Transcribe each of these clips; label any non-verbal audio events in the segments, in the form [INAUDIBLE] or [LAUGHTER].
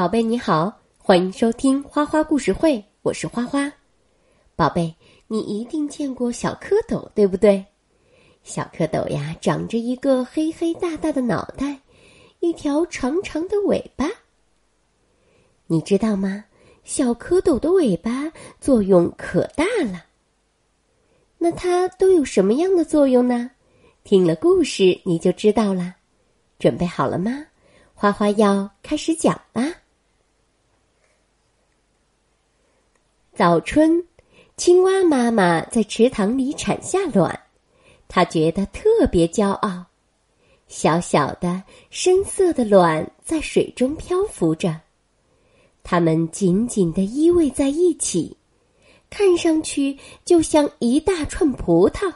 宝贝你好，欢迎收听花花故事会，我是花花。宝贝，你一定见过小蝌蚪，对不对？小蝌蚪呀，长着一个黑黑大大的脑袋，一条长长的尾巴。你知道吗？小蝌蚪的尾巴作用可大了。那它都有什么样的作用呢？听了故事你就知道了。准备好了吗？花花要开始讲啦。早春，青蛙妈妈在池塘里产下卵，她觉得特别骄傲。小小的深色的卵在水中漂浮着，它们紧紧的依偎在一起，看上去就像一大串葡萄。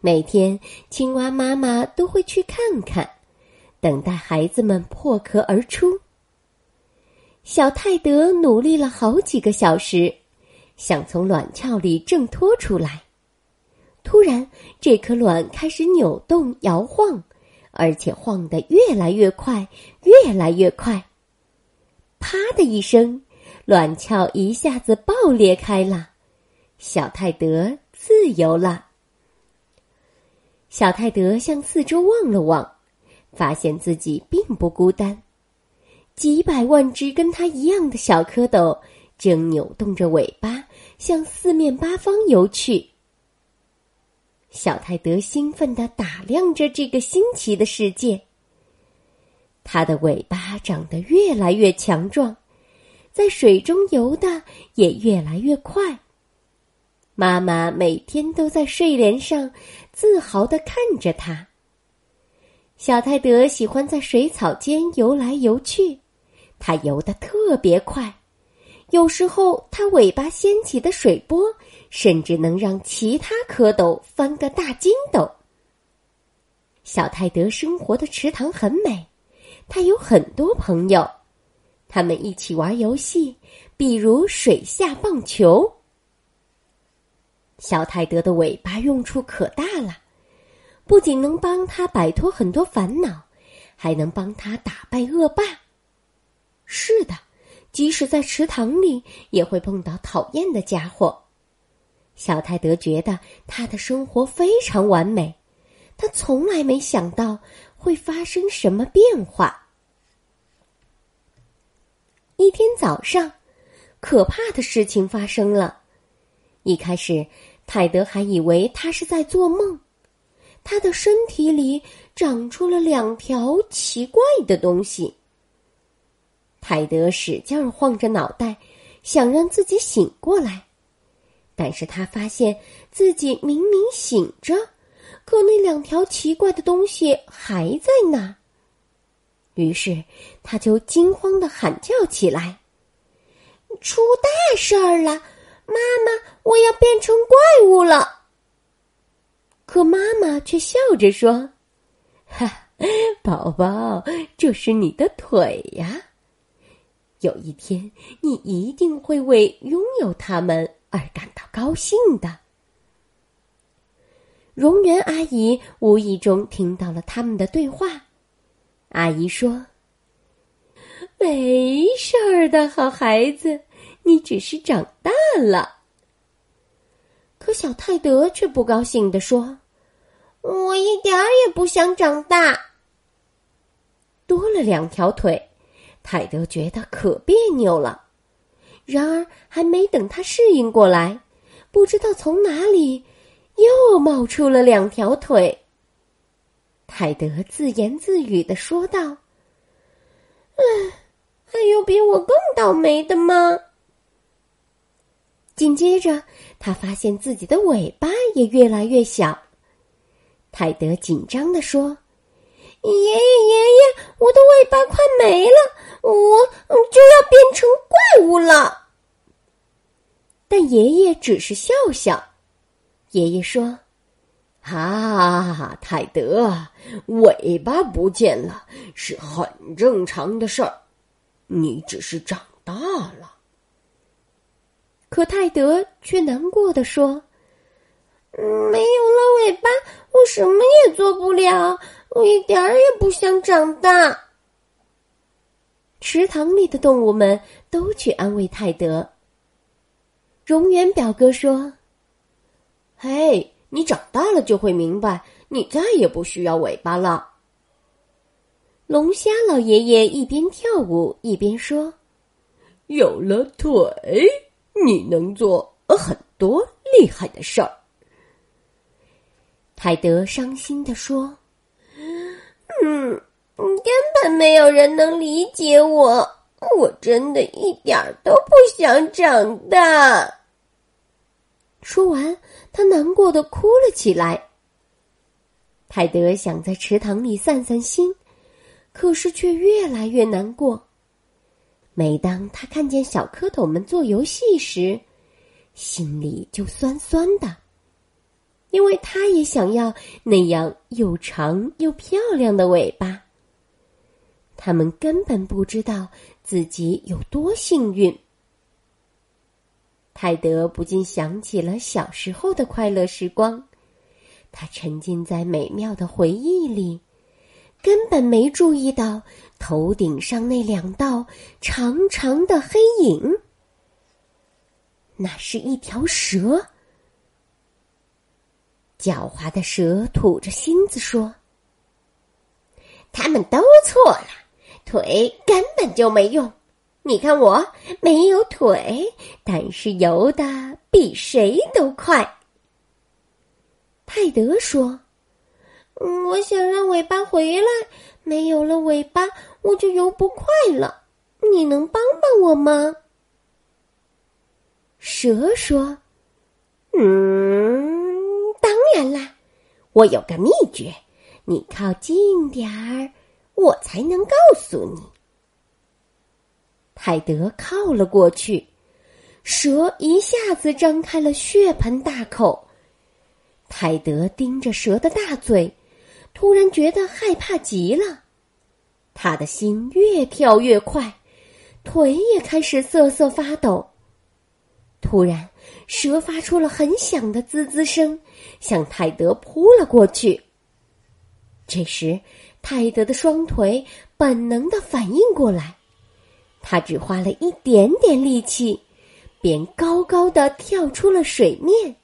每天，青蛙妈妈都会去看看。等待孩子们破壳而出。小泰德努力了好几个小时，想从卵鞘里挣脱出来。突然，这颗卵开始扭动摇晃，而且晃得越来越快，越来越快。啪的一声，卵鞘一下子爆裂开了，小泰德自由了。小泰德向四周望了望。发现自己并不孤单，几百万只跟他一样的小蝌蚪正扭动着尾巴向四面八方游去。小泰德兴奋地打量着这个新奇的世界。它的尾巴长得越来越强壮，在水中游的也越来越快。妈妈每天都在睡莲上自豪地看着它。小泰德喜欢在水草间游来游去，它游得特别快，有时候它尾巴掀起的水波，甚至能让其他蝌蚪翻个大筋斗。小泰德生活的池塘很美，他有很多朋友，他们一起玩游戏，比如水下棒球。小泰德的尾巴用处可大了。不仅能帮他摆脱很多烦恼，还能帮他打败恶霸。即使在池塘里，也会碰到讨厌的家伙。小泰德觉得他的生活非常完美，他从来没想到会发生什么变化。一天早上，可怕的事情发生了。一开始，泰德还以为他是在做梦。他的身体里长出了两条奇怪的东西。泰德使劲晃着脑袋，想让自己醒过来，但是他发现自己明明醒着，可那两条奇怪的东西还在那。于是他就惊慌的喊叫起来：“出大事儿了！妈妈，我要变成怪物了！”可妈妈却笑着说：“ [LAUGHS] 哈，宝宝，这是你的腿呀。有一天，你一定会为拥有它们而感到高兴的。”荣园阿姨无意中听到了他们的对话，阿姨说：“没事儿的好孩子，你只是长大了。”可小泰德却不高兴地说：“我一点儿也不想长大。多了两条腿，泰德觉得可别扭了。然而，还没等他适应过来，不知道从哪里又冒出了两条腿。泰德自言自语的说道：“嗯，还有比我更倒霉的吗？”紧接着，他发现自己的尾巴也越来越小。泰德紧张地说：“爷爷，爷爷，我的尾巴快没了，我就要变成怪物了。”但爷爷只是笑笑。爷爷说：“啊，泰德，尾巴不见了是很正常的事儿，你只是长大了。”可泰德却难过的说：“没有了尾巴，我什么也做不了。我一点儿也不想长大。”池塘里的动物们都去安慰泰德。荣源表哥说：“嘿，你长大了就会明白，你再也不需要尾巴了。”龙虾老爷爷一边跳舞一边说：“有了腿，你能做很多厉害的事儿。”泰德伤心的说：“嗯。”根本没有人能理解我，我真的一点都不想长大。说完，他难过的哭了起来。泰德想在池塘里散散心，可是却越来越难过。每当他看见小蝌蚪们做游戏时，心里就酸酸的，因为他也想要那样又长又漂亮的尾巴。他们根本不知道自己有多幸运。泰德不禁想起了小时候的快乐时光，他沉浸在美妙的回忆里，根本没注意到头顶上那两道长长的黑影。那是一条蛇。狡猾的蛇吐着芯子说：“他们都错了。”腿根本就没用，你看我没有腿，但是游的比谁都快。泰德说：“我想让尾巴回来，没有了尾巴我就游不快了。你能帮帮我吗？”蛇说：“嗯，当然啦，我有个秘诀，你靠近点儿。”我才能告诉你。泰德靠了过去，蛇一下子张开了血盆大口。泰德盯着蛇的大嘴，突然觉得害怕极了。他的心越跳越快，腿也开始瑟瑟发抖。突然，蛇发出了很响的滋滋声，向泰德扑了过去。这时，泰德的双腿本能的反应过来，他只花了一点点力气，便高高的跳出了水面，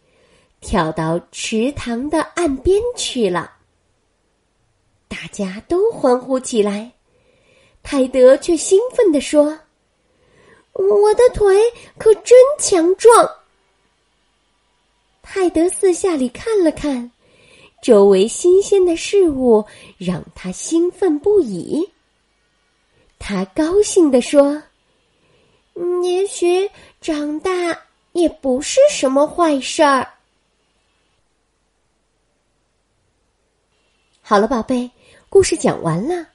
跳到池塘的岸边去了。大家都欢呼起来，泰德却兴奋地说：“我的腿可真强壮！”泰德四下里看了看。周围新鲜的事物让他兴奋不已。他高兴地说：“也许长大也不是什么坏事儿。”好了，宝贝，故事讲完了。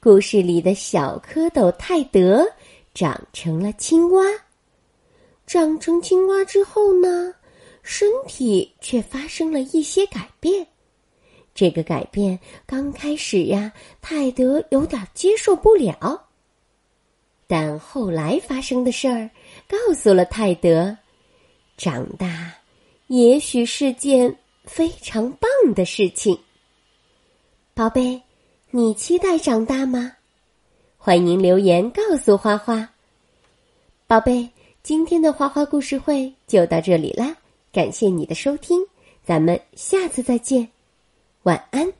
故事里的小蝌蚪泰德长成了青蛙。长成青蛙之后呢？身体却发生了一些改变，这个改变刚开始呀，泰德有点接受不了。但后来发生的事儿告诉了泰德，长大也许是件非常棒的事情。宝贝，你期待长大吗？欢迎留言告诉花花。宝贝，今天的花花故事会就到这里啦。感谢你的收听，咱们下次再见，晚安。